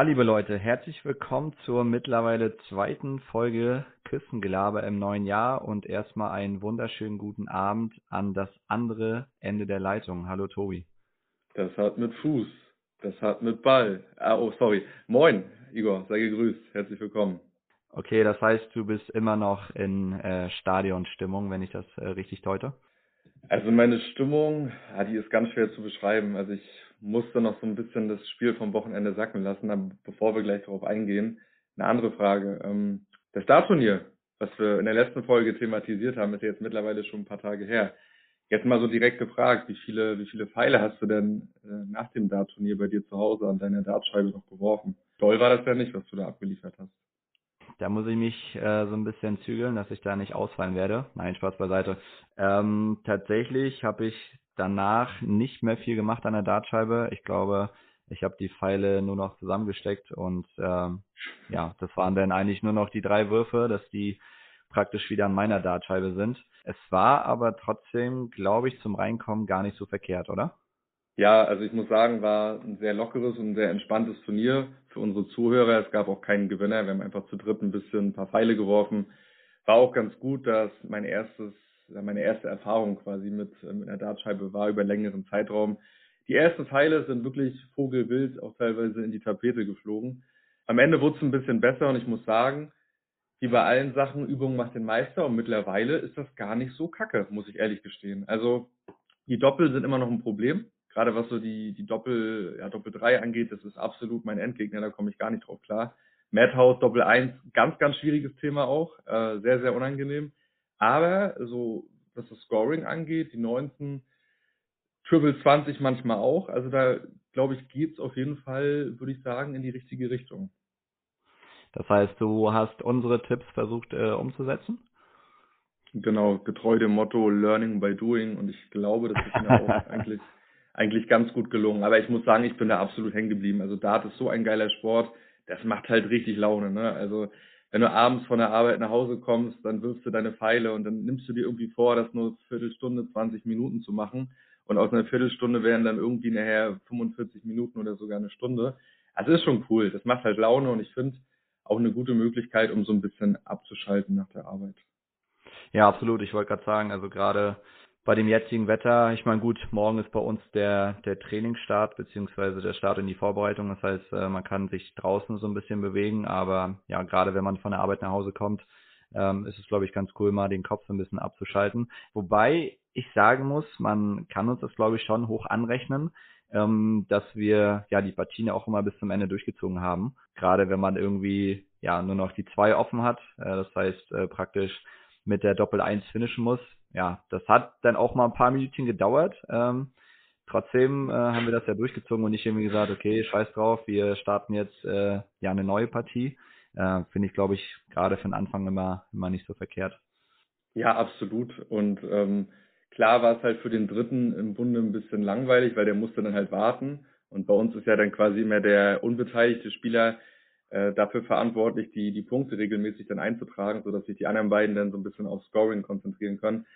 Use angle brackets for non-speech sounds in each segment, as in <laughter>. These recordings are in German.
Ja, liebe Leute, herzlich willkommen zur mittlerweile zweiten Folge Küstengelaber im neuen Jahr und erstmal einen wunderschönen guten Abend an das andere Ende der Leitung. Hallo Tobi. Das hat mit Fuß, das hat mit Ball. Ah, oh, sorry. Moin, Igor, sei gegrüßt. Herzlich willkommen. Okay, das heißt, du bist immer noch in äh, Stadionstimmung, wenn ich das äh, richtig deute? Also meine Stimmung, ja, die ist ganz schwer zu beschreiben. Also ich musste noch so ein bisschen das Spiel vom Wochenende sacken lassen, aber bevor wir gleich darauf eingehen, eine andere Frage. Ähm, das Startturnier, was wir in der letzten Folge thematisiert haben, ist jetzt mittlerweile schon ein paar Tage her. Jetzt mal so direkt gefragt, wie viele, wie viele Pfeile hast du denn äh, nach dem Dartturnier bei dir zu Hause an deiner Dartscheibe noch geworfen? Toll war das ja nicht, was du da abgeliefert hast. Da muss ich mich äh, so ein bisschen zügeln, dass ich da nicht ausfallen werde. Nein, Spaß beiseite. Ähm, tatsächlich habe ich danach nicht mehr viel gemacht an der Dartscheibe. Ich glaube, ich habe die Pfeile nur noch zusammengesteckt und ähm, ja, das waren dann eigentlich nur noch die drei Würfe, dass die praktisch wieder an meiner Dartscheibe sind. Es war aber trotzdem, glaube ich, zum Reinkommen gar nicht so verkehrt, oder? Ja, also ich muss sagen, war ein sehr lockeres und sehr entspanntes Turnier für unsere Zuhörer. Es gab auch keinen Gewinner. Wir haben einfach zu dritt ein bisschen ein paar Pfeile geworfen. War auch ganz gut, dass mein erstes, meine erste Erfahrung quasi mit, äh, mit einer Dartscheibe war über längeren Zeitraum. Die ersten Pfeile sind wirklich vogelwild, auch teilweise in die Tapete geflogen. Am Ende wurde es ein bisschen besser und ich muss sagen, wie bei allen Sachen, Übung macht den Meister und mittlerweile ist das gar nicht so kacke, muss ich ehrlich gestehen. Also die Doppel sind immer noch ein Problem gerade was so die, die Doppel, ja, Doppel 3 angeht, das ist absolut mein Endgegner, da komme ich gar nicht drauf klar. Madhouse Doppel 1, ganz, ganz schwieriges Thema auch, äh, sehr, sehr unangenehm. Aber so, was das Scoring angeht, die 19, Triple 20 manchmal auch, also da glaube ich, geht's auf jeden Fall, würde ich sagen, in die richtige Richtung. Das heißt, du hast unsere Tipps versucht äh, umzusetzen? Genau, getreu dem Motto Learning by Doing und ich glaube, das ist mir auch <laughs> eigentlich eigentlich ganz gut gelungen. Aber ich muss sagen, ich bin da absolut hängen geblieben. Also Dart ist so ein geiler Sport, das macht halt richtig Laune. Ne? Also wenn du abends von der Arbeit nach Hause kommst, dann wirfst du deine Pfeile und dann nimmst du dir irgendwie vor, das nur Viertelstunde, 20 Minuten zu machen. Und aus einer Viertelstunde wären dann irgendwie nachher 45 Minuten oder sogar eine Stunde. Also ist schon cool. Das macht halt Laune und ich finde auch eine gute Möglichkeit, um so ein bisschen abzuschalten nach der Arbeit. Ja, absolut. Ich wollte gerade sagen, also gerade bei dem jetzigen Wetter, ich meine gut, morgen ist bei uns der, der Trainingsstart beziehungsweise der Start in die Vorbereitung. Das heißt, äh, man kann sich draußen so ein bisschen bewegen, aber ja, gerade wenn man von der Arbeit nach Hause kommt, ähm, ist es, glaube ich, ganz cool, mal den Kopf so ein bisschen abzuschalten. Wobei ich sagen muss, man kann uns das, glaube ich, schon hoch anrechnen, ähm, dass wir ja die Partien auch immer bis zum Ende durchgezogen haben. Gerade wenn man irgendwie ja nur noch die zwei offen hat, äh, das heißt äh, praktisch mit der Doppel 1 finishen muss, ja, das hat dann auch mal ein paar Minuten gedauert. Ähm, trotzdem äh, haben wir das ja durchgezogen und nicht irgendwie gesagt, okay, scheiß drauf, wir starten jetzt äh, ja eine neue Partie. Äh, Finde ich, glaube ich, gerade für den Anfang immer, immer nicht so verkehrt. Ja, absolut. Und ähm, klar war es halt für den Dritten im Bunde ein bisschen langweilig, weil der musste dann halt warten. Und bei uns ist ja dann quasi immer der unbeteiligte Spieler äh, dafür verantwortlich, die, die Punkte regelmäßig dann einzutragen, sodass sich die anderen beiden dann so ein bisschen auf Scoring konzentrieren können.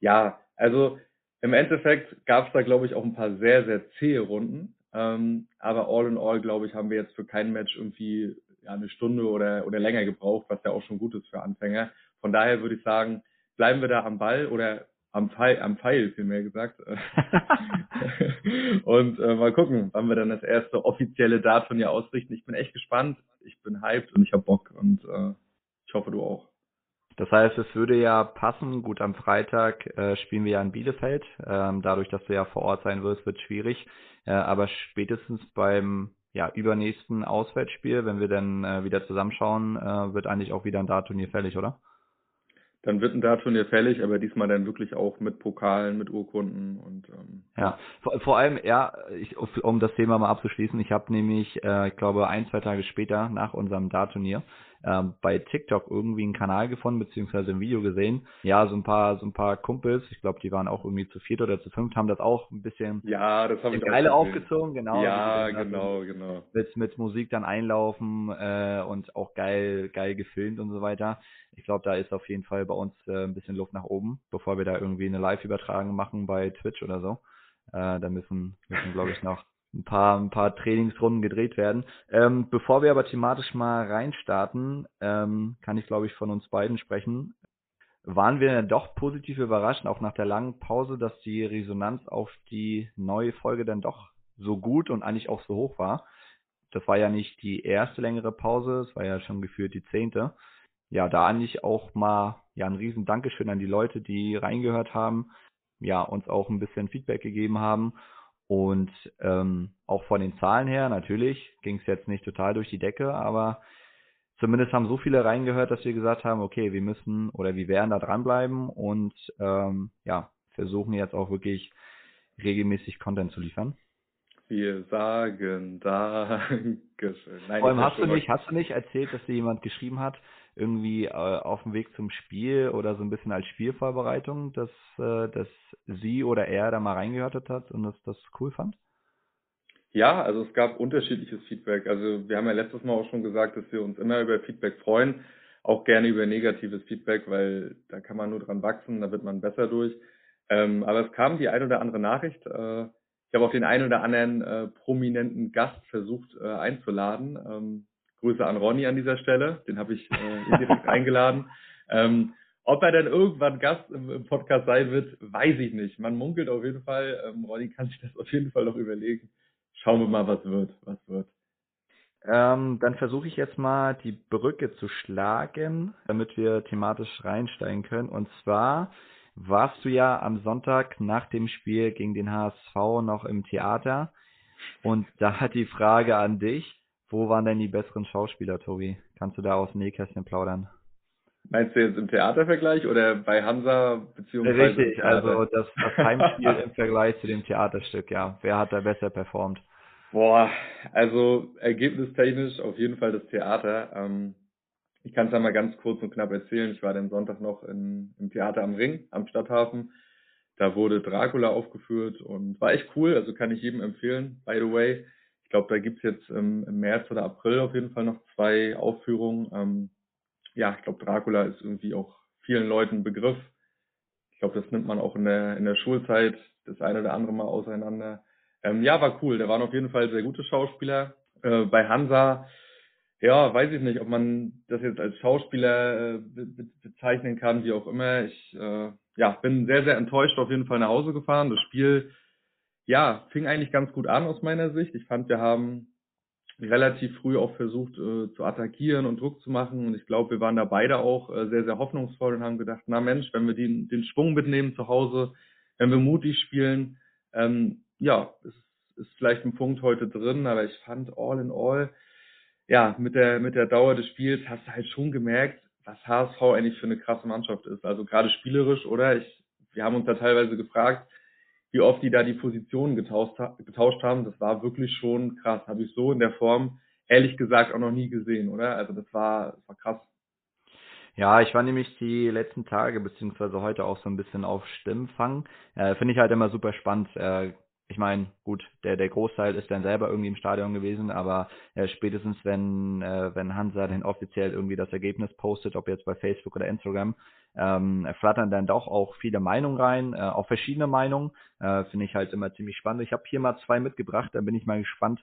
Ja, also im Endeffekt gab es da, glaube ich, auch ein paar sehr, sehr zähe Runden. Ähm, aber all in all, glaube ich, haben wir jetzt für kein Match irgendwie ja, eine Stunde oder, oder länger gebraucht, was ja auch schon gut ist für Anfänger. Von daher würde ich sagen, bleiben wir da am Ball oder am Pfeil, am Pfeil vielmehr gesagt. <laughs> und äh, mal gucken, wann wir dann das erste offizielle Datum hier ausrichten. Ich bin echt gespannt, ich bin hyped und ich habe Bock und äh, ich hoffe, du auch. Das heißt, es würde ja passen. Gut, am Freitag äh, spielen wir ja in Bielefeld. Ähm, dadurch, dass du ja vor Ort sein wirst, wird schwierig. Äh, aber spätestens beim ja, übernächsten Auswärtsspiel, wenn wir dann äh, wieder zusammenschauen, äh, wird eigentlich auch wieder ein Dartturnier fällig, oder? Dann wird ein Dartturnier fällig, aber diesmal dann wirklich auch mit Pokalen, mit Urkunden und ähm, ja. Vor, vor allem, ja, ich, um das Thema mal abzuschließen, ich habe nämlich, äh, ich glaube, ein, zwei Tage später nach unserem Dartturnier ähm, bei TikTok irgendwie einen Kanal gefunden, beziehungsweise ein Video gesehen. Ja, so ein paar, so ein paar Kumpels, ich glaube, die waren auch irgendwie zu viert oder zu fünft, haben das auch ein bisschen ja, das haben geile aufgezogen, genau. Ja, genau, genau. Mit, mit Musik dann einlaufen äh, und auch geil, geil gefilmt und so weiter. Ich glaube, da ist auf jeden Fall bei uns äh, ein bisschen Luft nach oben, bevor wir da irgendwie eine Live-Übertragung machen bei Twitch oder so. Äh, da müssen, müssen glaube ich, noch ein paar, ein paar Trainingsrunden gedreht werden. Ähm, bevor wir aber thematisch mal reinstarten, ähm, kann ich glaube ich von uns beiden sprechen. Waren wir doch positiv überrascht, auch nach der langen Pause, dass die Resonanz auf die neue Folge dann doch so gut und eigentlich auch so hoch war. Das war ja nicht die erste längere Pause, es war ja schon gefühlt die zehnte. Ja, da eigentlich auch mal ja ein riesen Dankeschön an die Leute, die reingehört haben, ja, uns auch ein bisschen Feedback gegeben haben und ähm, auch von den Zahlen her, natürlich ging es jetzt nicht total durch die Decke, aber zumindest haben so viele reingehört, dass wir gesagt haben, okay, wir müssen oder wir werden da dranbleiben und ähm, ja, versuchen jetzt auch wirklich regelmäßig Content zu liefern. Wir sagen <laughs> Dankeschön. Nein, Vor allem hast du nicht, hast du nicht erzählt, dass dir jemand geschrieben hat, irgendwie äh, auf dem Weg zum Spiel oder so ein bisschen als Spielvorbereitung, dass, äh, dass sie oder er da mal reingehört hat und das, das cool fand? Ja, also es gab unterschiedliches Feedback. Also wir haben ja letztes Mal auch schon gesagt, dass wir uns immer über Feedback freuen, auch gerne über negatives Feedback, weil da kann man nur dran wachsen, da wird man besser durch. Ähm, aber es kam die ein oder andere Nachricht. Äh, ich habe auch den einen oder anderen äh, prominenten Gast versucht äh, einzuladen. Ähm, Grüße an Ronny an dieser Stelle, den habe ich äh, indirekt <laughs> eingeladen. Ähm, ob er dann irgendwann Gast im, im, Podcast sein wird, weiß ich nicht. Man munkelt auf jeden Fall. Ähm, Ronny kann sich das auf jeden Fall noch überlegen. Schauen wir mal, was wird, was wird. Ähm, dann versuche ich jetzt mal die Brücke zu schlagen, damit wir thematisch reinsteigen können. Und zwar warst du ja am Sonntag nach dem Spiel gegen den HSV noch im Theater. Und da hat die Frage an dich, wo waren denn die besseren Schauspieler, Tobi? Kannst du da aus dem Nähkästchen plaudern? Meinst du jetzt im Theatervergleich oder bei Hansa beziehungsweise? Richtig, also das, das Heimspiel im Vergleich zu dem Theaterstück, ja. Wer hat da besser performt? Boah, also ergebnistechnisch auf jeden Fall das Theater. Ähm, ich kann es ja mal ganz kurz und knapp erzählen. Ich war den Sonntag noch in, im Theater am Ring, am Stadthafen. Da wurde Dracula aufgeführt und war echt cool, also kann ich jedem empfehlen, by the way glaube, da gibt es jetzt im, im, März oder April auf jeden Fall noch zwei Aufführungen. Ähm, ja, ich glaube, Dracula ist irgendwie auch vielen Leuten Begriff. Ich glaube, das nimmt man auch in der, in der Schulzeit das eine oder andere Mal auseinander. Ähm, ja, war cool. Da waren auf jeden Fall sehr gute Schauspieler. Äh, bei Hansa, ja, weiß ich nicht, ob man das jetzt als Schauspieler äh, be bezeichnen kann, wie auch immer. Ich äh, ja, bin sehr, sehr enttäuscht auf jeden Fall nach Hause gefahren. Das Spiel ja, fing eigentlich ganz gut an aus meiner Sicht. Ich fand, wir haben relativ früh auch versucht äh, zu attackieren und Druck zu machen. Und ich glaube, wir waren da beide auch äh, sehr, sehr hoffnungsvoll und haben gedacht, na Mensch, wenn wir den, den Schwung mitnehmen zu Hause, wenn wir mutig spielen, ähm, ja, es ist vielleicht ein Punkt heute drin, aber ich fand all in all, ja, mit der, mit der Dauer des Spiels hast du halt schon gemerkt, was HSV eigentlich für eine krasse Mannschaft ist. Also gerade spielerisch, oder? Ich, wir haben uns da teilweise gefragt, wie oft die da die Positionen getauscht, getauscht haben, das war wirklich schon krass. Habe ich so in der Form ehrlich gesagt auch noch nie gesehen, oder? Also das war, das war krass. Ja, ich war nämlich die letzten Tage beziehungsweise heute auch so ein bisschen auf Stimmfang. Äh, Finde ich halt immer super spannend. Äh, ich meine, gut, der, der Großteil ist dann selber irgendwie im Stadion gewesen, aber äh, spätestens wenn, äh, wenn Hansa dann offiziell irgendwie das Ergebnis postet, ob jetzt bei Facebook oder Instagram, ähm, flattern dann doch auch viele Meinungen rein, äh, auch verschiedene Meinungen. Äh, Finde ich halt immer ziemlich spannend. Ich habe hier mal zwei mitgebracht, da bin ich mal gespannt,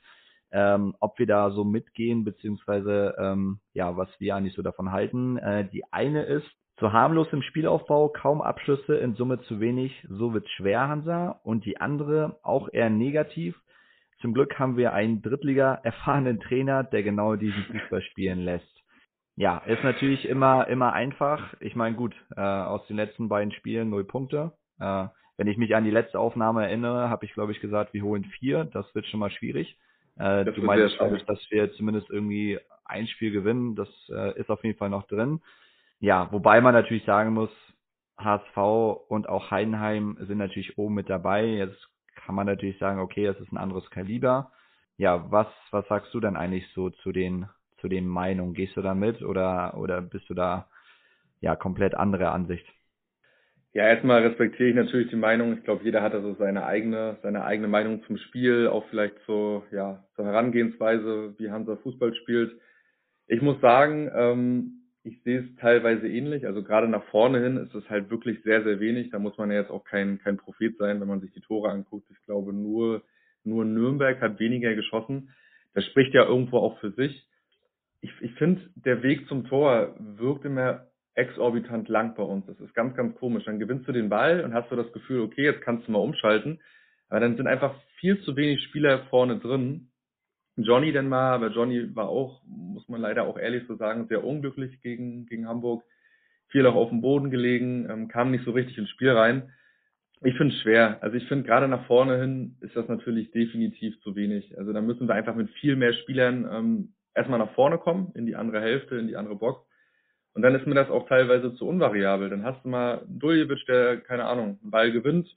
ähm, ob wir da so mitgehen, beziehungsweise ähm, ja, was wir eigentlich so davon halten. Äh, die eine ist, zu harmlos im Spielaufbau, kaum Abschlüsse, in Summe zu wenig, so wird schwer, Hansa. Und die andere, auch eher negativ. Zum Glück haben wir einen Drittliga erfahrenen Trainer, der genau diesen Fußball spielen lässt. Ja, ist natürlich immer, immer einfach. Ich meine, gut, äh, aus den letzten beiden Spielen null Punkte. Äh, wenn ich mich an die letzte Aufnahme erinnere, habe ich, glaube ich, gesagt, wir holen vier. Das wird schon mal schwierig. Äh, du meinst, dass wir zumindest irgendwie ein Spiel gewinnen. Das äh, ist auf jeden Fall noch drin. Ja, wobei man natürlich sagen muss, HSV und auch Heidenheim sind natürlich oben mit dabei. Jetzt kann man natürlich sagen, okay, es ist ein anderes Kaliber. Ja, was, was sagst du denn eigentlich so zu den zu den Meinungen? Gehst du da mit oder, oder bist du da ja komplett andere Ansicht? Ja, erstmal respektiere ich natürlich die Meinung. Ich glaube, jeder hat also seine eigene, seine eigene Meinung zum Spiel, auch vielleicht so, ja, zur Herangehensweise, wie Hansa Fußball spielt. Ich muss sagen, ähm, ich sehe es teilweise ähnlich. Also gerade nach vorne hin ist es halt wirklich sehr, sehr wenig. Da muss man ja jetzt auch kein, kein Prophet sein, wenn man sich die Tore anguckt. Ich glaube, nur Nur Nürnberg hat weniger geschossen. Das spricht ja irgendwo auch für sich. Ich, ich finde, der Weg zum Tor wirkt immer exorbitant lang bei uns. Das ist ganz, ganz komisch. Dann gewinnst du den Ball und hast du das Gefühl, okay, jetzt kannst du mal umschalten. Aber dann sind einfach viel zu wenig Spieler vorne drin. Johnny denn mal, aber Johnny war auch, muss man leider auch ehrlich so sagen, sehr unglücklich gegen, gegen Hamburg. Viel auch auf dem Boden gelegen, ähm, kam nicht so richtig ins Spiel rein. Ich finde es schwer. Also ich finde gerade nach vorne hin ist das natürlich definitiv zu wenig. Also da müssen wir einfach mit viel mehr Spielern ähm, erstmal nach vorne kommen, in die andere Hälfte, in die andere Box. Und dann ist mir das auch teilweise zu unvariabel. Dann hast du mal Duljevic, der, keine Ahnung, einen Ball gewinnt,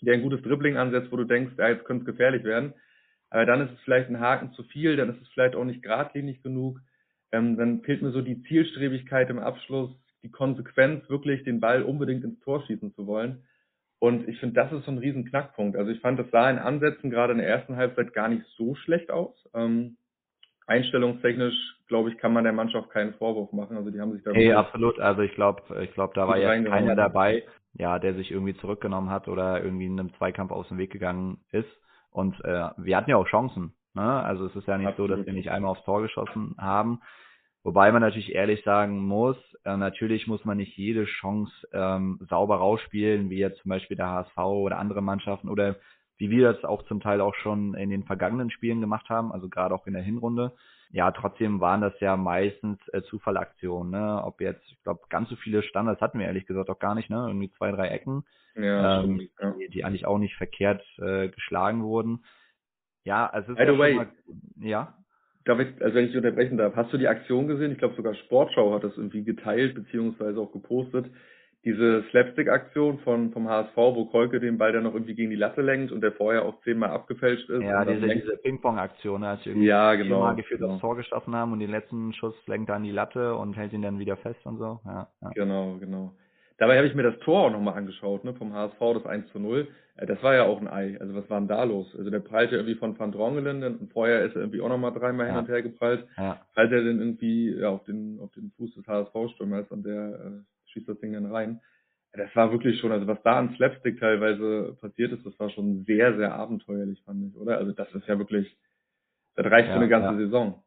der ein gutes Dribbling ansetzt, wo du denkst, ja, jetzt könnte es gefährlich werden. Aber dann ist es vielleicht ein Haken zu viel, dann ist es vielleicht auch nicht geradlinig genug. Ähm, dann fehlt mir so die Zielstrebigkeit im Abschluss, die Konsequenz, wirklich den Ball unbedingt ins Tor schießen zu wollen. Und ich finde, das ist so ein riesen Knackpunkt. Also ich fand, das sah in Ansätzen gerade in der ersten Halbzeit gar nicht so schlecht aus. Ähm, einstellungstechnisch, glaube ich, kann man der Mannschaft keinen Vorwurf machen. Also die haben sich da. Nee, absolut. Also ich glaube, ich glaube, da war jetzt keiner dabei, ja, der sich irgendwie zurückgenommen hat oder irgendwie in einem Zweikampf aus dem Weg gegangen ist. Und äh, wir hatten ja auch Chancen. Ne? Also es ist ja nicht absolut. so, dass wir nicht einmal aufs Tor geschossen haben. Wobei man natürlich ehrlich sagen muss, äh, natürlich muss man nicht jede Chance ähm, sauber rausspielen, wie jetzt zum Beispiel der HSV oder andere Mannschaften oder wie wir das auch zum Teil auch schon in den vergangenen Spielen gemacht haben, also gerade auch in der Hinrunde. Ja, trotzdem waren das ja meistens äh, Zufallaktionen, ne? Ob jetzt, ich glaube, ganz so viele Standards hatten wir ehrlich gesagt auch gar nicht, ne? Irgendwie zwei, drei Ecken, ja, ähm, ja. Die, die, eigentlich auch nicht verkehrt äh, geschlagen wurden. Ja, also By the way, mal, ja. Darf ich, also wenn ich unterbrechen darf, hast du die Aktion gesehen? Ich glaube sogar Sportschau hat das irgendwie geteilt beziehungsweise auch gepostet diese Slapstick-Aktion von, vom HSV, wo Kolke den Ball dann noch irgendwie gegen die Latte lenkt und der vorher auch zehnmal abgefälscht ist. Ja, diese, diese Ping-Pong-Aktion, als wir irgendwie ja, genau, viermal gefühlt genau. aufs Tor geschossen haben und den letzten Schuss lenkt er an die Latte und hält ihn dann wieder fest und so. Ja, ja. Genau, genau. Dabei habe ich mir das Tor auch nochmal angeschaut, ne, vom HSV, das 1 zu 0. Äh, das war ja auch ein Ei. Also was war denn da los? Also der prallte irgendwie von Van Drongelen und vorher ist er irgendwie auch nochmal dreimal ja. hin und her geprallt. Ja. Prallt er dann irgendwie ja, auf den auf den Fuß des HSV-Stürmers und der äh, schießt das Ding dann rein. Das war wirklich schon, also was da an Slapstick teilweise passiert ist, das war schon sehr, sehr abenteuerlich, fand ich, oder? Also das ist ja wirklich, das reicht ja, für eine ganze ja. Saison.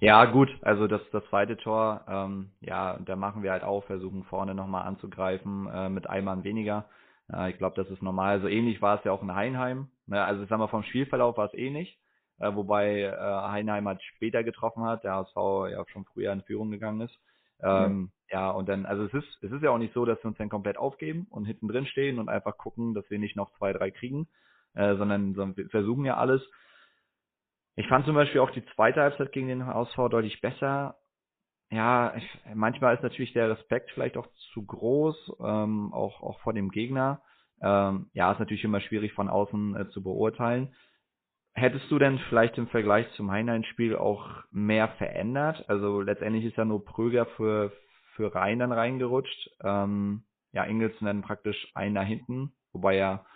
Ja, gut, also das, das zweite Tor, ähm, ja, da machen wir halt auch, versuchen vorne nochmal anzugreifen äh, mit einem Mann weniger. Äh, ich glaube, das ist normal. So ähnlich war es ja auch in Heinheim. Ne? Also ich sag mal, vom Spielverlauf war es ähnlich, äh, wobei äh, Heinheim halt später getroffen hat, der HSV ja schon früher in Führung gegangen ist. Ähm, ja. und dann, also es ist, es ist ja auch nicht so, dass wir uns dann komplett aufgeben und hinten drin stehen und einfach gucken, dass wir nicht noch zwei, drei kriegen, äh, sondern, sondern wir versuchen ja alles. Ich fand zum Beispiel auch die zweite Halbzeit gegen den HSV deutlich besser. Ja, ich, manchmal ist natürlich der Respekt vielleicht auch zu groß, ähm, auch, auch vor dem Gegner. Ähm, ja, ist natürlich immer schwierig von außen äh, zu beurteilen. Hättest du denn vielleicht im Vergleich zum Heinlein-Spiel auch mehr verändert? Also letztendlich ist ja nur Pröger für, für Rhein dann reingerutscht. Ähm, ja, Ingelsen dann praktisch ein nach hinten, wobei er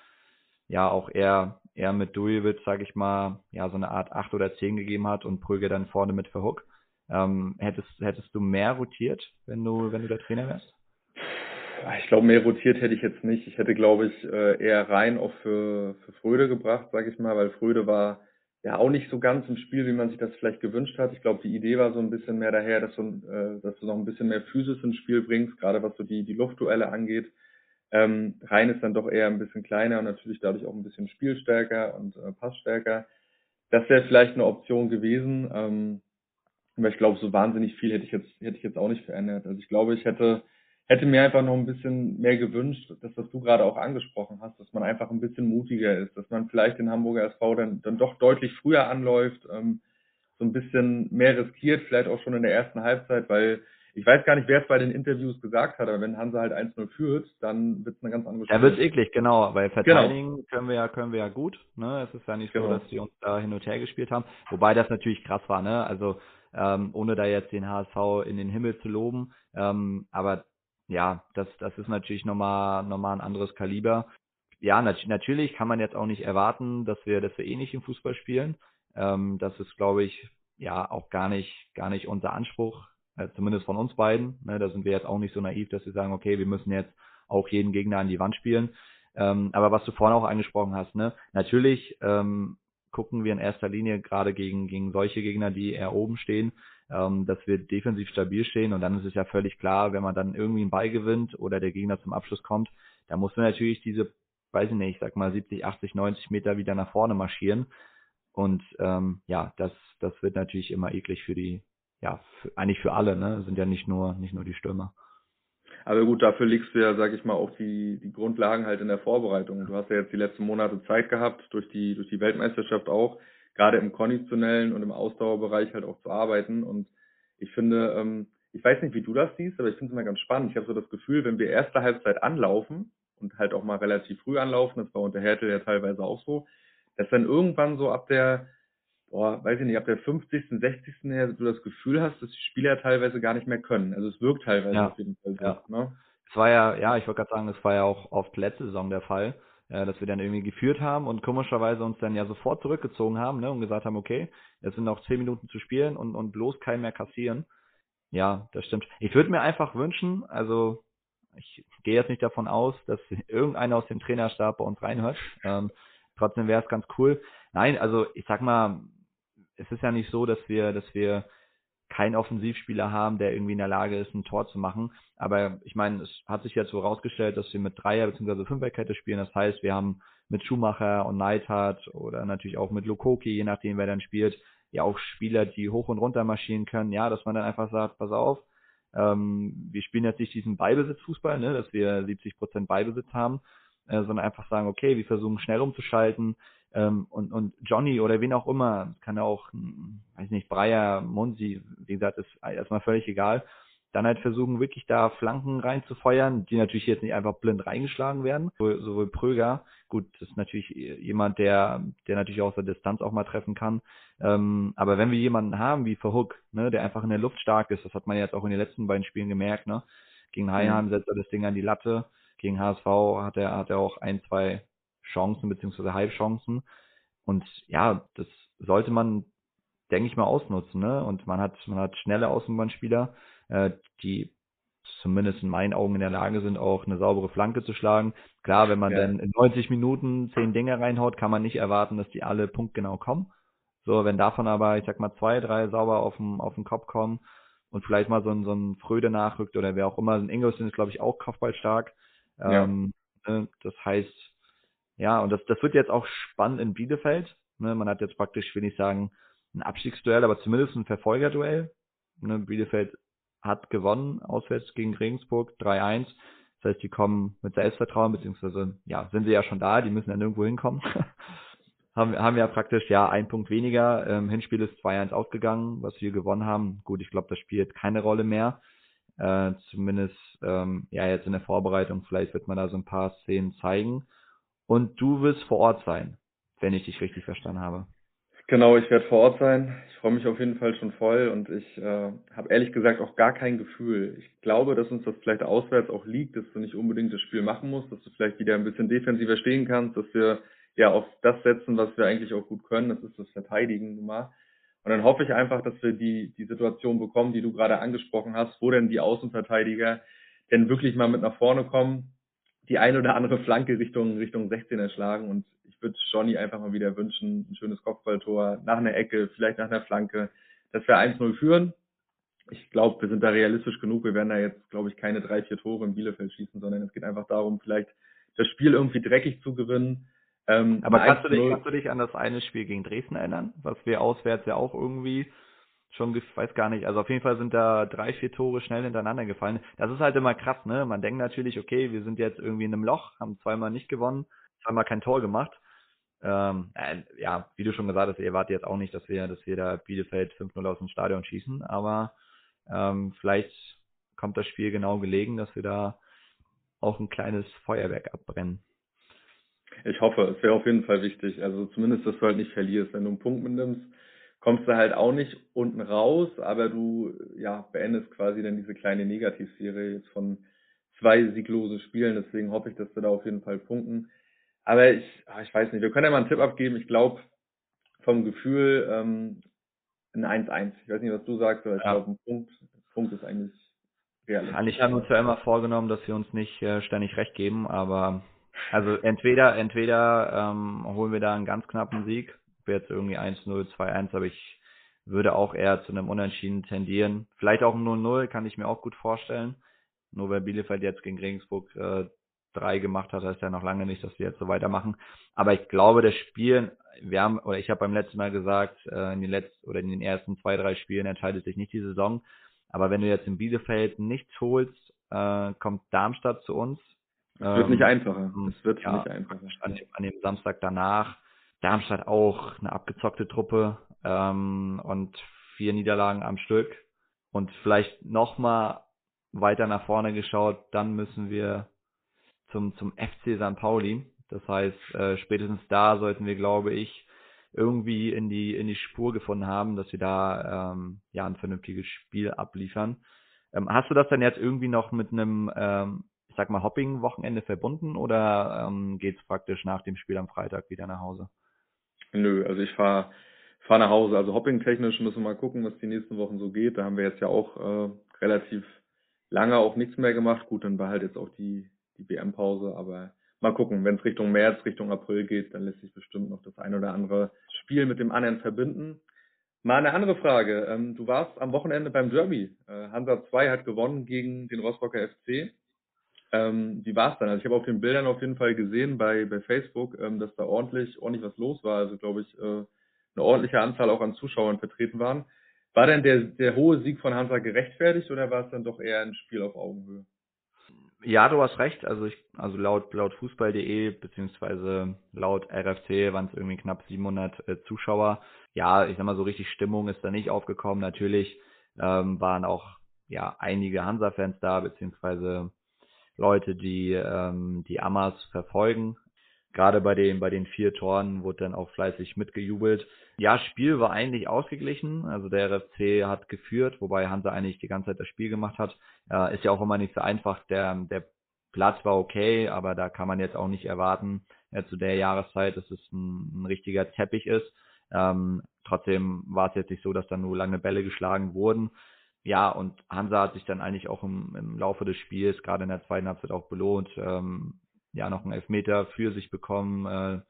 ja auch eher, eher mit Dujevic, sag ich mal, ja, so eine Art 8 oder 10 gegeben hat und Pröger dann vorne mit Verhook. Ähm, hättest, hättest du mehr rotiert, wenn du, wenn du der Trainer wärst? Ich glaube, mehr rotiert hätte ich jetzt nicht. Ich hätte, glaube ich, äh, eher rein auch für, für Fröde gebracht, sage ich mal, weil Fröde war ja auch nicht so ganz im Spiel, wie man sich das vielleicht gewünscht hat. Ich glaube, die Idee war so ein bisschen mehr daher, dass du, äh, dass du noch ein bisschen mehr Physis ins Spiel bringst, gerade was so die, die Luftduelle angeht. Ähm, Rein ist dann doch eher ein bisschen kleiner und natürlich dadurch auch ein bisschen spielstärker und äh, passstärker. Das wäre vielleicht eine Option gewesen. Ähm, aber ich glaube, so wahnsinnig viel hätte ich jetzt, hätte ich jetzt auch nicht verändert. Also ich glaube, ich hätte hätte mir einfach noch ein bisschen mehr gewünscht, das, was du gerade auch angesprochen hast, dass man einfach ein bisschen mutiger ist, dass man vielleicht den Hamburger SV dann, dann doch deutlich früher anläuft, ähm, so ein bisschen mehr riskiert, vielleicht auch schon in der ersten Halbzeit, weil ich weiß gar nicht, wer es bei den Interviews gesagt hat, aber wenn Hansa halt 1-0 führt, dann wird es eine ganz andere Spiel. Da wird es eklig, genau, weil verteidigen genau. können wir ja können wir ja gut, ne? Es ist ja nicht genau. so, dass sie uns da hin und her gespielt haben, wobei das natürlich krass war, ne? Also ähm, ohne da jetzt den HSV in den Himmel zu loben, ähm, aber ja, das, das ist natürlich nochmal, nochmal ein anderes Kaliber. Ja, nat natürlich kann man jetzt auch nicht erwarten, dass wir, dass wir eh nicht im Fußball spielen. Ähm, das ist, glaube ich, ja auch gar nicht, gar nicht unser Anspruch, äh, zumindest von uns beiden. Ne? Da sind wir jetzt auch nicht so naiv, dass wir sagen, okay, wir müssen jetzt auch jeden Gegner an die Wand spielen. Ähm, aber was du vorhin auch angesprochen hast, ne, natürlich ähm, gucken wir in erster Linie gerade gegen, gegen solche Gegner, die eher oben stehen, ähm, dass wir defensiv stabil stehen und dann ist es ja völlig klar, wenn man dann irgendwie einen Ball gewinnt oder der Gegner zum Abschluss kommt, da muss man natürlich diese, weiß ich nicht, ich sag mal 70, 80, 90 Meter wieder nach vorne marschieren und ähm, ja, das, das wird natürlich immer eklig für die, ja, für, eigentlich für alle, ne, das sind ja nicht nur, nicht nur die Stürmer. Aber gut, dafür legst du ja, sag ich mal, auch die, die Grundlagen halt in der Vorbereitung. Du hast ja jetzt die letzten Monate Zeit gehabt, durch die, durch die Weltmeisterschaft auch, gerade im konditionellen und im Ausdauerbereich halt auch zu arbeiten. Und ich finde, ähm, ich weiß nicht, wie du das siehst, aber ich finde es immer ganz spannend. Ich habe so das Gefühl, wenn wir erste Halbzeit anlaufen und halt auch mal relativ früh anlaufen, das war unter Härte ja teilweise auch so, dass dann irgendwann so ab der boah, weiß ich nicht, ab der 50., 60. her du das Gefühl hast, dass die Spieler teilweise gar nicht mehr können. Also es wirkt teilweise ja. auf jeden Fall so. Ja. Ne? Es war ja, ja, ich wollte gerade sagen, das war ja auch oft letzte Saison der Fall, äh, dass wir dann irgendwie geführt haben und komischerweise uns dann ja sofort zurückgezogen haben ne, und gesagt haben, okay, jetzt sind noch zehn Minuten zu spielen und, und bloß keinen mehr kassieren. Ja, das stimmt. Ich würde mir einfach wünschen, also ich gehe jetzt nicht davon aus, dass irgendeiner aus dem Trainerstab bei uns reinhört. Ähm, trotzdem wäre es ganz cool. Nein, also ich sag mal, es ist ja nicht so, dass wir, dass wir keinen Offensivspieler haben, der irgendwie in der Lage ist, ein Tor zu machen. Aber ich meine, es hat sich jetzt so rausgestellt, dass wir mit Dreier- bzw. Fünferkette spielen. Das heißt, wir haben mit Schumacher und Neidhardt oder natürlich auch mit Lokoki, je nachdem wer dann spielt, ja auch Spieler, die hoch und runter marschieren können. Ja, dass man dann einfach sagt, pass auf, ähm, wir spielen jetzt nicht diesen Beibesitzfußball, ne, dass wir 70 Prozent Beibesitz haben, äh, sondern einfach sagen, okay, wir versuchen schnell umzuschalten, ähm, und, und Johnny oder wen auch immer, kann auch, hm, weiß nicht, Breyer, Monsi, wie gesagt, ist erstmal völlig egal, dann halt versuchen, wirklich da Flanken reinzufeuern, die natürlich jetzt nicht einfach blind reingeschlagen werden. Sowohl, sowohl Pröger, gut, das ist natürlich jemand, der, der natürlich aus der Distanz auch mal treffen kann. Ähm, aber wenn wir jemanden haben wie Verhook, ne, der einfach in der Luft stark ist, das hat man jetzt auch in den letzten beiden Spielen gemerkt, ne? Gegen Heiheim mhm. setzt er das Ding an die Latte, gegen HSV hat er, hat er auch ein, zwei Chancen beziehungsweise Halbchancen. Und ja, das sollte man, denke ich mal, ausnutzen. Ne? Und man hat, man hat schnelle Außenbahnspieler, äh, die zumindest in meinen Augen in der Lage sind, auch eine saubere Flanke zu schlagen. Klar, wenn man ja. dann in 90 Minuten zehn Dinge reinhaut, kann man nicht erwarten, dass die alle punktgenau kommen. So, wenn davon aber, ich sag mal, zwei, drei sauber auf den, auf den Kopf kommen und vielleicht mal so ein, so ein Fröde nachrückt oder wer auch immer, ein Ingolson ist, glaube ich, auch kopfballstark. Ähm, ja. Ne, das heißt, ja, und das, das wird jetzt auch spannend in Bielefeld. Ne, man hat jetzt praktisch, will ich sagen, ein Abstiegsduell, aber zumindest ein Verfolgerduell. Ne, Bielefeld hat gewonnen, auswärts gegen Regensburg, 3-1. Das heißt, die kommen mit Selbstvertrauen, beziehungsweise, ja, sind sie ja schon da, die müssen ja nirgendwo hinkommen. <laughs> haben, haben ja praktisch, ja, ein Punkt weniger. Ähm, Hinspiel ist 2-1 ausgegangen, was wir gewonnen haben. Gut, ich glaube, das spielt keine Rolle mehr. Äh, zumindest, ähm, ja, jetzt in der Vorbereitung, vielleicht wird man da so ein paar Szenen zeigen. Und du wirst vor Ort sein, wenn ich dich richtig verstanden habe. Genau, ich werde vor Ort sein. Ich freue mich auf jeden Fall schon voll und ich äh, habe ehrlich gesagt auch gar kein Gefühl. Ich glaube, dass uns das vielleicht auswärts auch liegt, dass du nicht unbedingt das Spiel machen musst, dass du vielleicht wieder ein bisschen defensiver stehen kannst, dass wir ja auf das setzen, was wir eigentlich auch gut können. Das ist das Verteidigen mal. Und dann hoffe ich einfach, dass wir die, die Situation bekommen, die du gerade angesprochen hast, wo denn die Außenverteidiger denn wirklich mal mit nach vorne kommen die ein oder andere Flanke Richtung, Richtung 16 erschlagen und ich würde Johnny einfach mal wieder wünschen, ein schönes Kopfballtor nach einer Ecke, vielleicht nach einer Flanke, dass wir 1-0 führen. Ich glaube, wir sind da realistisch genug. Wir werden da jetzt, glaube ich, keine drei, vier Tore in Bielefeld schießen, sondern es geht einfach darum, vielleicht das Spiel irgendwie dreckig zu gewinnen. Ähm, Aber kannst du, dich, kannst du dich an das eine Spiel gegen Dresden erinnern, was wir auswärts ja auch irgendwie schon, weiß gar nicht, also auf jeden Fall sind da drei, vier Tore schnell hintereinander gefallen. Das ist halt immer krass, ne? Man denkt natürlich, okay, wir sind jetzt irgendwie in einem Loch, haben zweimal nicht gewonnen, zweimal kein Tor gemacht. Ähm, äh, ja, wie du schon gesagt hast, ihr erwartet jetzt auch nicht, dass wir, dass wir da Bielefeld 5-0 aus dem Stadion schießen, aber ähm, vielleicht kommt das Spiel genau gelegen, dass wir da auch ein kleines Feuerwerk abbrennen. Ich hoffe, es wäre auf jeden Fall wichtig. Also zumindest, dass du halt nicht verlierst. Wenn du einen Punkt mitnimmst, kommst du halt auch nicht unten raus, aber du ja beendest quasi dann diese kleine Negativserie jetzt von zwei sieglosen Spielen. Deswegen hoffe ich, dass wir da auf jeden Fall punkten. Aber ich, ah, ich weiß nicht, wir können ja mal einen Tipp abgeben. Ich glaube, vom Gefühl ähm, ein 1-1. Ich weiß nicht, was du sagst, aber ich ja. glaube, ein Punkt, ein Punkt ist eigentlich realistisch. Eigentlich haben wir uns ja immer vorgenommen, dass wir uns nicht äh, ständig recht geben, aber Also entweder, entweder ähm, holen wir da einen ganz knappen Sieg, jetzt irgendwie 1-0, 2-1, aber ich würde auch eher zu einem Unentschieden tendieren. Vielleicht auch ein 0-0, kann ich mir auch gut vorstellen. Nur weil Bielefeld jetzt gegen Regensburg äh, drei gemacht hat, heißt ja noch lange nicht, dass wir jetzt so weitermachen. Aber ich glaube, das Spiel, wir haben, oder ich habe beim letzten Mal gesagt, äh, in den letzten oder in den ersten zwei, drei Spielen entscheidet sich nicht die Saison. Aber wenn du jetzt in Bielefeld nichts holst, äh, kommt Darmstadt zu uns. Es wird ähm, nicht einfacher. Es wird ja, nicht einfacher. An, an, dem Samstag danach. Darmstadt auch eine abgezockte Truppe ähm, und vier Niederlagen am Stück. Und vielleicht nochmal weiter nach vorne geschaut, dann müssen wir zum, zum FC St. Pauli. Das heißt, äh, spätestens da sollten wir, glaube ich, irgendwie in die, in die Spur gefunden haben, dass wir da ähm, ja ein vernünftiges Spiel abliefern. Ähm, hast du das dann jetzt irgendwie noch mit einem, ähm, ich sag mal, Hopping-Wochenende verbunden oder ähm, geht praktisch nach dem Spiel am Freitag wieder nach Hause? Nö, also ich fahre fahr nach Hause. Also Hopping-technisch müssen wir mal gucken, was die nächsten Wochen so geht. Da haben wir jetzt ja auch äh, relativ lange auch nichts mehr gemacht. Gut, dann war halt jetzt auch die, die WM-Pause, aber mal gucken, wenn es Richtung März, Richtung April geht, dann lässt sich bestimmt noch das ein oder andere Spiel mit dem anderen verbinden. Mal eine andere Frage. Ähm, du warst am Wochenende beim Derby. Äh, Hansa 2 hat gewonnen gegen den Rostocker FC. Ähm, wie war es dann? Also ich habe auf den Bildern auf jeden Fall gesehen bei, bei Facebook, ähm, dass da ordentlich, ordentlich was los war. Also glaube ich, äh, eine ordentliche Anzahl auch an Zuschauern vertreten waren. War denn der, der hohe Sieg von Hansa gerechtfertigt oder war es dann doch eher ein Spiel auf Augenhöhe? Ja, du hast recht. Also ich, also laut laut Fußball.de beziehungsweise laut RFC waren es irgendwie knapp 700 äh, Zuschauer. Ja, ich sag mal so richtig Stimmung ist da nicht aufgekommen. Natürlich ähm, waren auch ja einige Hansa-Fans da beziehungsweise Leute, die ähm, die Amas verfolgen. Gerade bei den bei den vier Toren wurde dann auch fleißig mitgejubelt. Ja, Spiel war eigentlich ausgeglichen. Also der RFC hat geführt, wobei Hansa eigentlich die ganze Zeit das Spiel gemacht hat. Äh, ist ja auch immer nicht so einfach. Der der Platz war okay, aber da kann man jetzt auch nicht erwarten äh, zu der Jahreszeit, dass es ein, ein richtiger Teppich ist. Ähm, trotzdem war es jetzt nicht so, dass da nur lange Bälle geschlagen wurden. Ja, und Hansa hat sich dann eigentlich auch im, im Laufe des Spiels, gerade in der zweiten Halbzeit auch belohnt, ähm, ja, noch einen Elfmeter für sich bekommen, äh,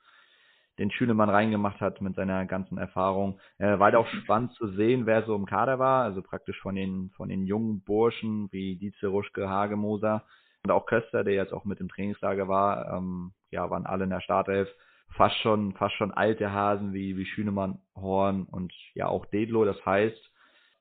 den Schünemann reingemacht hat mit seiner ganzen Erfahrung. Äh, war auch <laughs> spannend zu sehen, wer so im Kader war, also praktisch von den, von den jungen Burschen wie Dietze, Ruschke, Hagemoser und auch Köster, der jetzt auch mit im Trainingslager war, ähm, ja, waren alle in der Startelf. Fast schon, fast schon alte Hasen wie, wie Schünemann, Horn und ja auch Dedlo. Das heißt,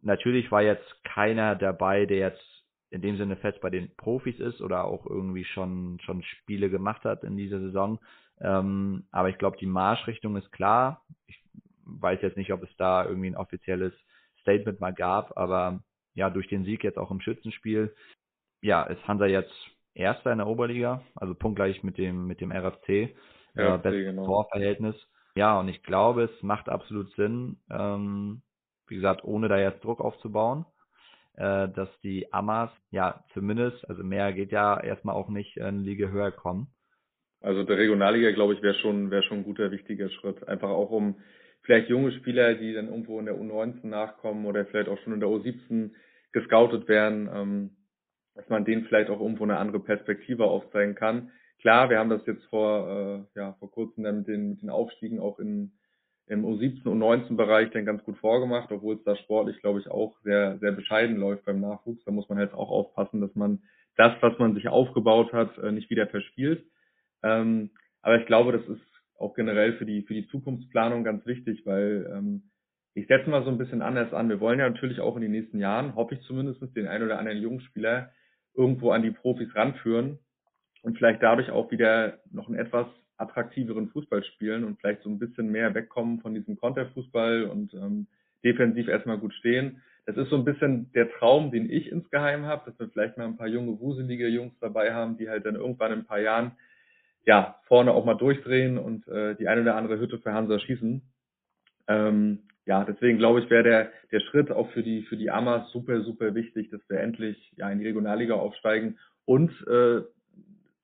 natürlich war jetzt keiner dabei, der jetzt in dem Sinne fest bei den Profis ist oder auch irgendwie schon, schon Spiele gemacht hat in dieser Saison. Ähm, aber ich glaube, die Marschrichtung ist klar. Ich weiß jetzt nicht, ob es da irgendwie ein offizielles Statement mal gab, aber ja, durch den Sieg jetzt auch im Schützenspiel, ja, ist Hansa jetzt Erster in der Oberliga, also punktgleich mit dem, mit dem RFC, RFC äh, bestes genau. Torverhältnis. Ja, und ich glaube, es macht absolut Sinn, ähm, wie gesagt, ohne da jetzt Druck aufzubauen, äh, dass die Amas ja zumindest, also mehr geht ja erstmal auch nicht in Liga höher kommen. Also der Regionalliga, glaube ich, wäre schon, wäre schon ein guter, wichtiger Schritt. Einfach auch um vielleicht junge Spieler, die dann irgendwo in der U19 nachkommen oder vielleicht auch schon in der U17 gescoutet werden, ähm, dass man denen vielleicht auch irgendwo eine andere Perspektive aufzeigen kann. Klar, wir haben das jetzt vor, äh, ja, vor kurzem dann mit den, mit den Aufstiegen auch in, im U17 und 19 Bereich dann ganz gut vorgemacht, obwohl es da sportlich, glaube ich, auch sehr, sehr bescheiden läuft beim Nachwuchs. Da muss man halt auch aufpassen, dass man das, was man sich aufgebaut hat, äh, nicht wieder verspielt. Ähm, aber ich glaube, das ist auch generell für die, für die Zukunftsplanung ganz wichtig, weil ähm, ich setze mal so ein bisschen anders an. Wir wollen ja natürlich auch in den nächsten Jahren, hoffe ich zumindest, den ein oder anderen Jungspieler irgendwo an die Profis ranführen und vielleicht dadurch auch wieder noch einen etwas attraktiveren Fußball spielen und vielleicht so ein bisschen mehr wegkommen von diesem Konterfußball und ähm, defensiv erstmal gut stehen. Das ist so ein bisschen der Traum, den ich insgeheim habe, dass wir vielleicht mal ein paar junge, wuselige Jungs dabei haben, die halt dann irgendwann in ein paar Jahren ja vorne auch mal durchdrehen und äh, die eine oder andere Hütte für Hansa schießen. Ähm, ja, deswegen glaube ich, wäre der, der Schritt auch für die, für die Amas super, super wichtig, dass wir endlich ja in die Regionalliga aufsteigen und äh,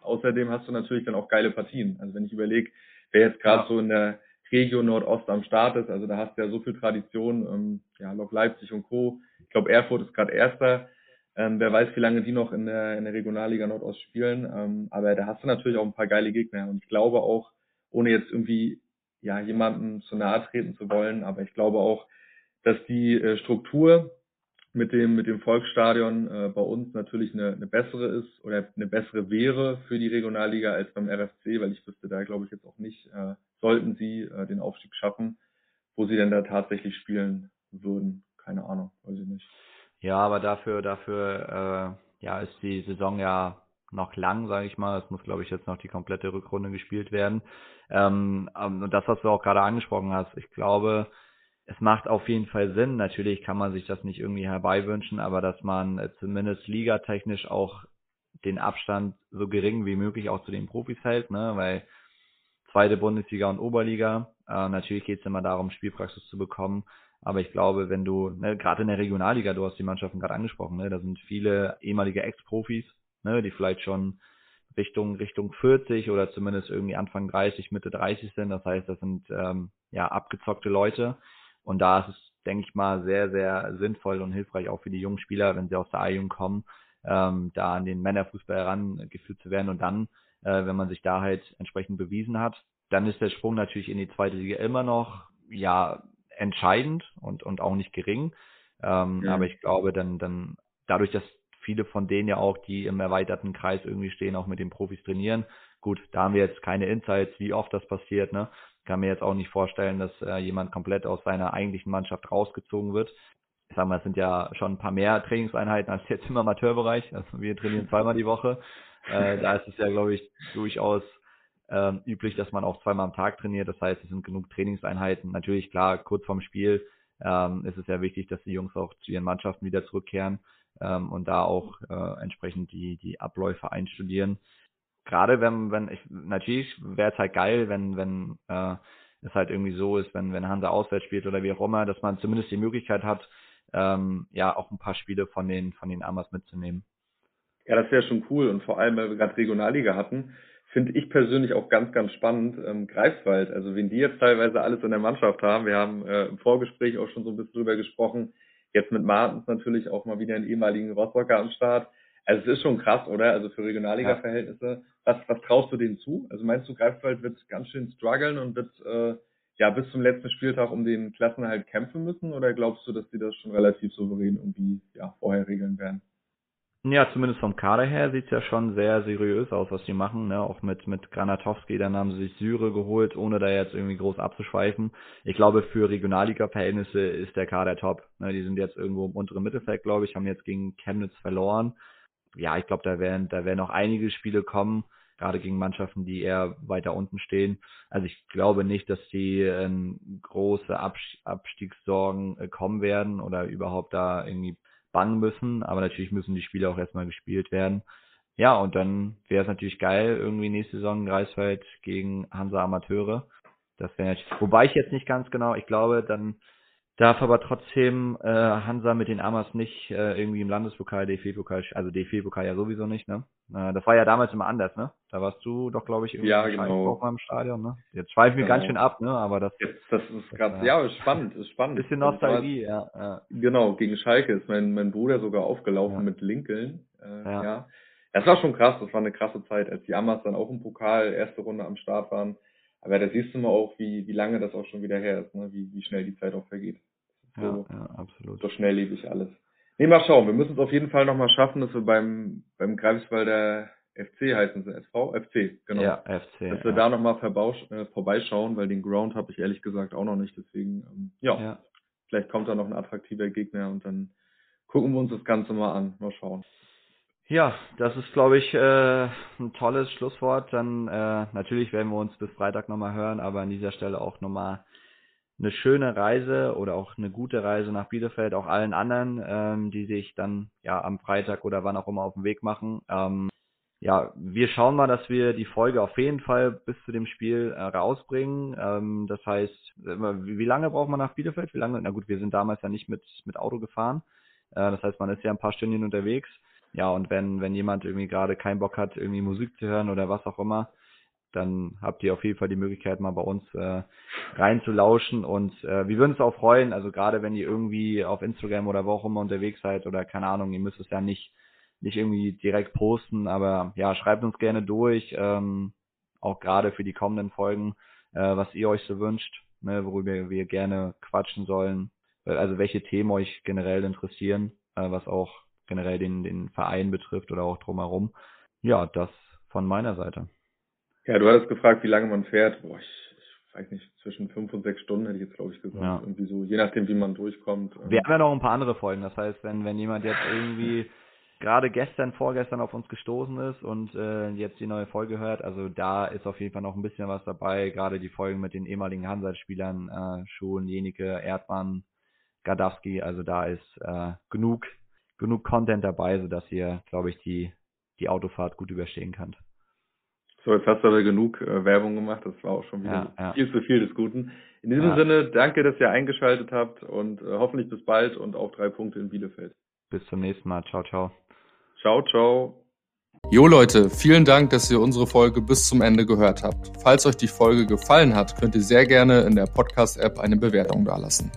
Außerdem hast du natürlich dann auch geile Partien. Also wenn ich überlege, wer jetzt gerade ja. so in der Region Nordost am Start ist, also da hast du ja so viel Tradition, ähm, ja, Lok Leipzig und Co. Ich glaube, Erfurt ist gerade Erster. Ähm, wer weiß, wie lange die noch in der, in der Regionalliga Nordost spielen. Ähm, aber da hast du natürlich auch ein paar geile Gegner. Und ich glaube auch, ohne jetzt irgendwie ja jemandem zu nahe treten zu wollen, aber ich glaube auch, dass die äh, Struktur mit dem mit dem Volksstadion äh, bei uns natürlich eine, eine bessere ist oder eine bessere wäre für die Regionalliga als beim RFC, weil ich wüsste da glaube ich jetzt auch nicht, äh, sollten sie äh, den Aufstieg schaffen, wo sie denn da tatsächlich spielen würden. Keine Ahnung, weiß ich nicht. Ja, aber dafür, dafür, äh, ja, ist die Saison ja noch lang, sage ich mal. Es muss, glaube ich, jetzt noch die komplette Rückrunde gespielt werden. Ähm, ähm, und das, was du auch gerade angesprochen hast, ich glaube, es macht auf jeden Fall Sinn. Natürlich kann man sich das nicht irgendwie herbeiwünschen, aber dass man äh, zumindest ligatechnisch auch den Abstand so gering wie möglich auch zu den Profis hält, ne? weil zweite Bundesliga und Oberliga, äh, natürlich geht es immer darum, Spielpraxis zu bekommen, aber ich glaube, wenn du, ne, gerade in der Regionalliga, du hast die Mannschaften gerade angesprochen, ne, da sind viele ehemalige Ex-Profis, ne, die vielleicht schon Richtung Richtung 40 oder zumindest irgendwie Anfang 30, Mitte 30 sind. Das heißt, das sind ähm, ja abgezockte Leute. Und da ist es, denke ich mal, sehr, sehr sinnvoll und hilfreich auch für die jungen Spieler, wenn sie aus der A-Jugend kommen, ähm, da an den Männerfußball herangeführt zu werden. Und dann, äh, wenn man sich da halt entsprechend bewiesen hat, dann ist der Sprung natürlich in die zweite Liga immer noch ja entscheidend und, und auch nicht gering. Ähm, ja. Aber ich glaube, dann, dann dadurch, dass viele von denen ja auch, die im erweiterten Kreis irgendwie stehen, auch mit den Profis trainieren. Gut, da haben wir jetzt keine Insights, wie oft das passiert. Ne? Kann mir jetzt auch nicht vorstellen, dass äh, jemand komplett aus seiner eigentlichen Mannschaft rausgezogen wird. Ich sag mal, es sind ja schon ein paar mehr Trainingseinheiten als jetzt im Amateurbereich. Also wir trainieren zweimal die Woche. Äh, da ist es ja, glaube ich, durchaus ähm, üblich, dass man auch zweimal am Tag trainiert. Das heißt, es sind genug Trainingseinheiten. Natürlich, klar, kurz vorm Spiel ähm, ist es ja wichtig, dass die Jungs auch zu ihren Mannschaften wieder zurückkehren ähm, und da auch äh, entsprechend die, die Abläufe einstudieren. Gerade wenn, wenn ich, natürlich wäre es halt geil, wenn, wenn äh, es halt irgendwie so ist, wenn, wenn Hansa auswärts spielt oder wie auch immer, dass man zumindest die Möglichkeit hat, ähm, ja, auch ein paar Spiele von den, von den Amas mitzunehmen. Ja, das wäre schon cool und vor allem, weil wir gerade Regionalliga hatten, finde ich persönlich auch ganz, ganz spannend, ähm, Greifswald, also wen die jetzt teilweise alles in der Mannschaft haben. Wir haben äh, im Vorgespräch auch schon so ein bisschen drüber gesprochen, Jetzt mit Martens natürlich auch mal wieder einen ehemaligen Rostocker am Start. Also es ist schon krass, oder? Also für Regionalliga-Verhältnisse. Was, was traust du denen zu? Also meinst du, Greifswald wird ganz schön strugglen und wird äh, ja bis zum letzten Spieltag um den Klassenhalt kämpfen müssen? Oder glaubst du, dass die das schon relativ souverän irgendwie ja, vorher regeln werden? Ja, zumindest vom Kader her sieht's ja schon sehr seriös aus, was die machen. Ne? Auch mit, mit Granatowski, dann haben sie sich Syre geholt, ohne da jetzt irgendwie groß abzuschweifen. Ich glaube, für Regionalliga-Verhältnisse ist der Kader top. Ne? Die sind jetzt irgendwo im unteren Mittelfeld, glaube ich, haben jetzt gegen Chemnitz verloren. Ja, ich glaube, da werden, da werden auch einige Spiele kommen, gerade gegen Mannschaften, die eher weiter unten stehen. Also ich glaube nicht, dass die äh, große Abstiegssorgen äh, kommen werden oder überhaupt da irgendwie bangen müssen, aber natürlich müssen die Spiele auch erstmal gespielt werden. Ja, und dann wäre es natürlich geil, irgendwie nächste Saison Greifswald gegen Hansa Amateure. Das wäre natürlich, wobei ich jetzt nicht ganz genau, ich glaube, dann darf aber trotzdem äh, Hansa mit den Amas nicht äh, irgendwie im Landespokal, DFB-Pokal, also DFB-Pokal ja sowieso nicht, ne? Äh, das war ja damals immer anders, ne? Da warst du doch, glaube ich, irgendwie ja, genau. auch mal im Stadion, ne? Jetzt schweifen wir genau. ganz schön ab, ne? Aber das, Jetzt, das ist gerade, ja, ist spannend, ist spannend. Bisschen Nostalgie, ja, ja. Genau, gegen Schalke ist mein, mein Bruder sogar aufgelaufen ja. mit Lincoln. Äh, ja. ja. Das war schon krass, das war eine krasse Zeit, als die Amas dann auch im Pokal erste Runde am Start waren. Aber da siehst du mal auch, wie, wie lange das auch schon wieder her ist, ne? wie, wie schnell die Zeit auch vergeht. So, ja, ja, absolut. So schnelllebig alles. Nee, mal schauen. Wir müssen es auf jeden Fall nochmal schaffen, dass wir beim, beim Greifswalder FC heißen sie SV? FC, genau. Ja, FC. Dass wir ja. da nochmal äh, vorbeischauen, weil den Ground habe ich ehrlich gesagt auch noch nicht. Deswegen, ähm, ja, ja, vielleicht kommt da noch ein attraktiver Gegner und dann gucken wir uns das Ganze mal an. Mal schauen. Ja, das ist, glaube ich, äh, ein tolles Schlusswort. Dann äh, natürlich werden wir uns bis Freitag nochmal hören, aber an dieser Stelle auch nochmal eine schöne Reise oder auch eine gute Reise nach Bielefeld, auch allen anderen, ähm, die sich dann ja am Freitag oder wann auch immer auf den Weg machen. Ähm, ja, wir schauen mal, dass wir die Folge auf jeden Fall bis zu dem Spiel äh, rausbringen. Ähm, das heißt, wie, wie lange braucht man nach Bielefeld? Wie lange? Na gut, wir sind damals ja nicht mit, mit Auto gefahren. Äh, das heißt, man ist ja ein paar Stunden unterwegs. Ja, und wenn, wenn jemand irgendwie gerade keinen Bock hat, irgendwie Musik zu hören oder was auch immer, dann habt ihr auf jeden Fall die Möglichkeit, mal bei uns äh, reinzulauschen. Und äh, wir würden uns auch freuen, also gerade wenn ihr irgendwie auf Instagram oder wo auch immer unterwegs seid oder keine Ahnung, ihr müsst es ja nicht, nicht irgendwie direkt posten, aber ja, schreibt uns gerne durch, ähm, auch gerade für die kommenden Folgen, äh, was ihr euch so wünscht, ne, worüber wir gerne quatschen sollen, also welche Themen euch generell interessieren, äh, was auch generell den, den Verein betrifft oder auch drumherum. Ja, das von meiner Seite. Ja, du hattest gefragt, wie lange man fährt. Boah, ich, ich weiß nicht, zwischen fünf und sechs Stunden hätte ich jetzt, glaube ich, gesagt. Ja. Irgendwie so, je nachdem, wie man durchkommt. Wir haben ja noch ein paar andere Folgen. Das heißt, wenn, wenn jemand jetzt irgendwie <laughs> gerade gestern, vorgestern auf uns gestoßen ist und äh, jetzt die neue Folge hört, also da ist auf jeden Fall noch ein bisschen was dabei. Gerade die Folgen mit den ehemaligen Hansa-Spielern, äh, Schuhen, Jenike, Erdmann, Gadowski. Also da ist äh, genug, genug Content dabei, sodass ihr, glaube ich, die, die Autofahrt gut überstehen könnt. So, jetzt hast du aber genug äh, Werbung gemacht. Das war auch schon wieder ja, ja. viel zu viel des Guten. In diesem ja. Sinne, danke, dass ihr eingeschaltet habt und äh, hoffentlich bis bald und auch drei Punkte in Bielefeld. Bis zum nächsten Mal. Ciao, ciao. Ciao, ciao. Jo Leute, vielen Dank, dass ihr unsere Folge bis zum Ende gehört habt. Falls euch die Folge gefallen hat, könnt ihr sehr gerne in der Podcast-App eine Bewertung dalassen.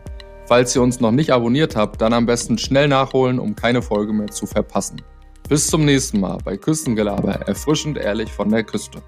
Falls ihr uns noch nicht abonniert habt, dann am besten schnell nachholen, um keine Folge mehr zu verpassen. Bis zum nächsten Mal bei Küstengelaber, erfrischend ehrlich von der Küste.